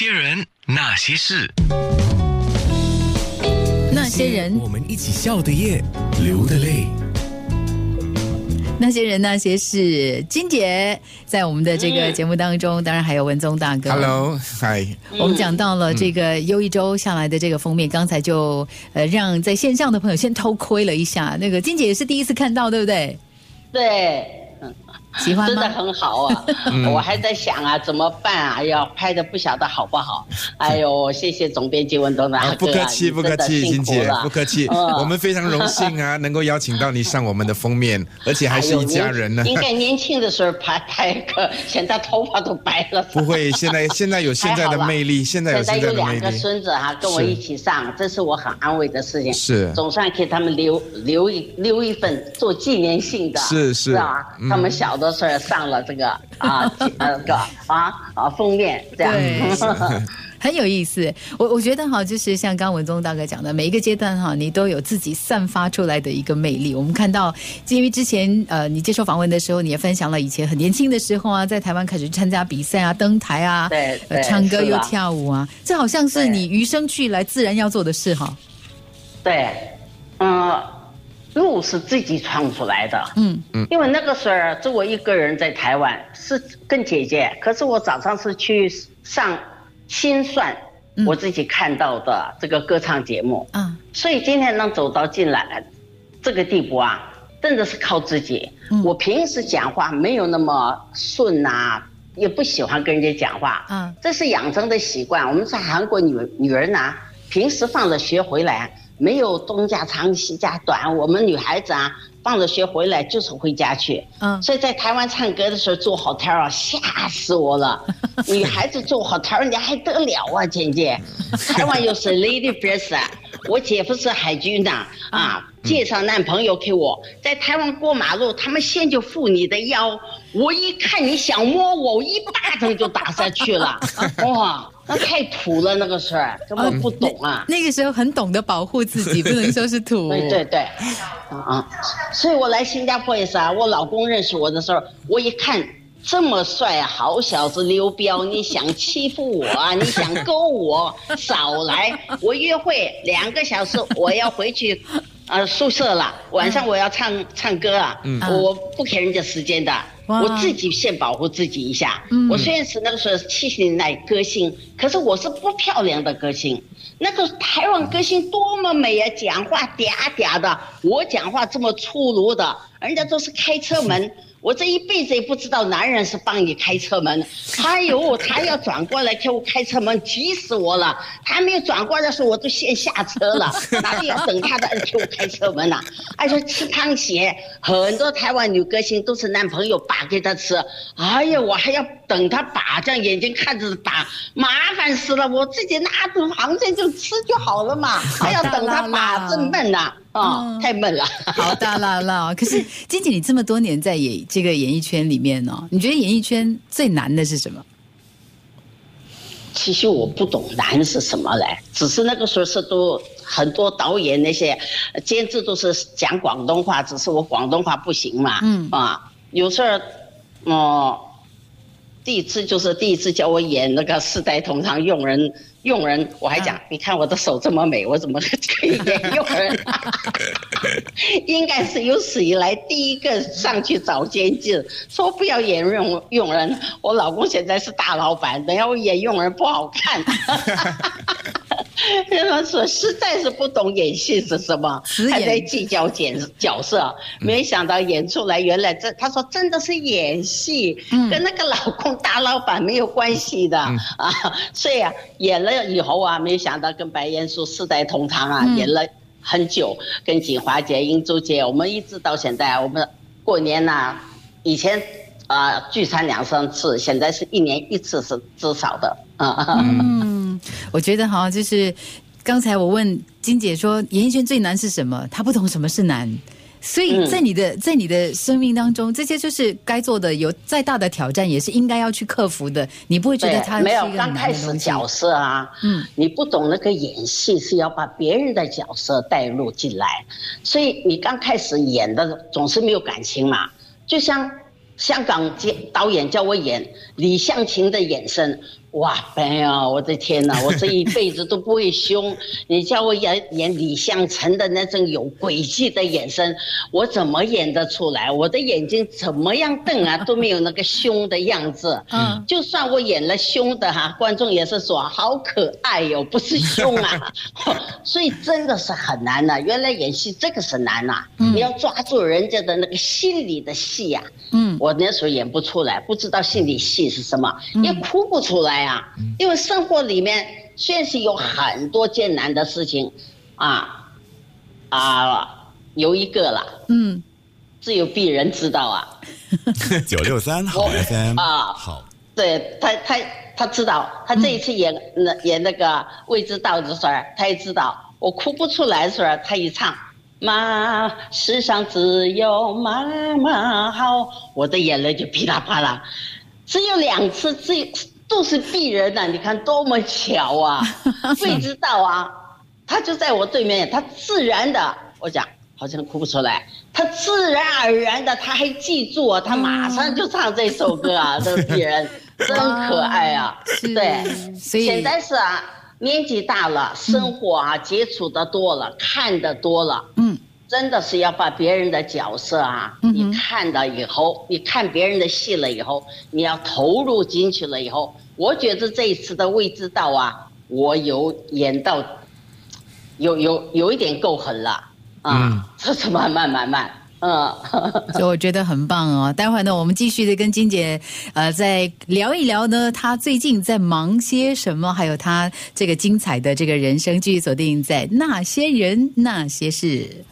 别人那些事，那些人，我们一起笑的夜，流的泪。那些人，那些事，金姐在我们的这个节目当中，当然还有文宗大哥。Hello，嗨，我们讲到了这个优一周下来的这个封面，刚才就呃让在线上的朋友先偷窥了一下，那个金姐也是第一次看到，对不对？对，喜欢？真的很好啊！我还在想啊，怎么办啊？要拍的不晓得好不好？哎呦，谢谢总编辑文东大哥、啊，不客气，不客气，金姐，不客气，嗯我们非常荣幸啊，能够邀请到你上我们的封面，而且还是一家人呢哎。应该年轻的时候拍拍个，现在头发都白了。不会，现在现在有现在的魅力，现在有现现在的魅在有两个。孙子哈、跟我一起上，这是我很安慰的事情。是总算给他们留留一留一份做纪念性的，是是吧？嗯他们小的上了这个啊那个啊啊封面这样。对 很有意思，我我觉得哈，就是像刚刚文宗大哥讲的，每一个阶段哈，你都有自己散发出来的一个魅力。我们看到，因为之前呃，你接受访问的时候，你也分享了以前很年轻的时候啊，在台湾开始参加比赛啊，登台啊，对呃唱歌又跳舞啊，这好像是你与生俱来自然要做的事哈。对，嗯，路是自己创出来的。嗯嗯因为那个时候就我一个人在台湾，是跟姐姐。可是我早上是去上心算，嗯我自己看到的这个歌唱节目，啊，所以今天能走到进来这个地步啊，真的是靠自己。嗯我平时讲话没有那么顺呐、也不喜欢跟人家讲话，嗯这是养成的习惯。我们在韩国女女人呐、平时放了学回来，没有东家长西家短，我们女孩子啊，放了学回来就是回家去。嗯所以在台湾唱歌的时候做好台儿啊，吓死我了。女孩子做好台儿，你还得了啊，姐姐？台湾又是 lady first 啊，我姐夫是海军的啊，介绍男朋友给我，在台湾过马路，他们先就扶你的腰，我一看你想摸我，我一巴掌就打下去了，哇，那太土了那个事儿，根本不懂啊。那个时候很懂得保护自己，不能说是土。对对对，啊，所以我来新加坡也是啊。我老公认识我的时候，我一看这么帅啊，好小子刘彪，你想欺负我啊？你想勾我？少来！我约会两个小时，我要回去。呃，宿舍了，晚上我要唱唱歌啊，我不给人家时间的，哇我自己先保护自己一下。嗯我虽然是那个时候七十年代歌星，可是我是不漂亮的歌星。那个台湾歌星多么美啊，讲话嗲嗲的，我讲话这么粗鲁的，人家都是开车门。我这一辈子也不知道男人是帮你开车门，哎呦，他要转过来给我开车门，急死我了。他没有转过来的时候，我都先下车了，哪里要等他的给我开车门呐、而且吃螃蟹，很多台湾女歌星都是男朋友把给她吃，哎呀，我还要等他把，这样眼睛看着把，麻烦死了。我自己拿着螃蟹就吃就好了嘛，还要等他把，真闷呐、啊，嗯太闷了。好大啦啦！可是金姐，你这么多年在演这个演艺圈里面呢、你觉得演艺圈最难的是什么？其实我不懂难是什么嘞，只是那个时候是都很多导演那些呃监制都是讲广东话，只是我广东话不行嘛。嗯啊，有时候，哦、第一次就是第一次叫我演那个四代同堂佣人，佣人我还讲，啊你看我的手这么美，我怎么可以演佣人？应该是有史以来第一个上去找监制，说不要演佣佣人。我老公现在是大老板，等下我演佣人不好看。他说实在是不懂演戏是什么还在计较角角色，没想到演出来原来这他说真的是演戏，嗯。跟那个老公大老板没有关系的、啊。所以啊，演了以后啊，没想到跟白岩松世代同堂啊，嗯。演了很久，跟锦华姐、英珠姐，我们一直到现在，我们过年呐、以前啊、聚餐两三次，现在是一年一次是至少的。啊。嗯，我觉得哈，就是刚才我问金姐说，演艺圈最难是什么？她不懂什么是难。所以在你的、在你的生命当中，这些就是该做的，有再大的挑战，也是应该要去克服的。你不会觉得它是没有刚开始？角色啊，嗯，你不懂那个演戏是要把别人的角色带入进来，所以你刚开始演的总是没有感情嘛。就像香港接导演叫我演李香琴的眼神，哇，没有，我的天哪，我这一辈子都不会凶。你叫我演演李相成的那种有诡计的眼神，我怎么演得出来？我的眼睛怎么样瞪啊，都没有那个凶的样子。嗯，就算我演了凶的哈，观众也是说好可爱哟，不是凶啊。所以真的是很难的，原来演戏这个是难呐，你要抓住人家的那个心里的戏呀。嗯，我那时候演不出来，不知道心理戏是什么，也哭不出来。呀，因为生活里面确实有很多艰难的事情，啊啊，有一个了，嗯，只有鄙人知道啊。九六三好 FM 啊，好，对他他他知道，他这一次演那演那个未知道的时候，他也知道。我哭不出来的时候，他一唱妈，世上只有妈妈好，我的眼泪就噼里啪啦，只有两次，只有。都是鄙人呐，你看多么巧啊！谁知道啊，他就在我对面，他自然的，我讲好像哭不出来，他自然而然的他还记住啊，他马上就唱这首歌啊，这个鄙人真可爱啊！对，现在是啊，年纪大了，生活啊接触的多了，看的多了，嗯。真的是要把别人的角色啊，你看到以后，你看别人的戏了以后，你要投入进去了以后，我觉得这一次的未知道啊，我有演到，有有有一点够狠了啊，这是慢慢慢慢，嗯，所以我觉得很棒哦。待会儿呢，我们继续的跟金姐呃再聊一聊呢，她最近在忙些什么，还有她这个精彩的这个人生，继续锁定在那些人那些事。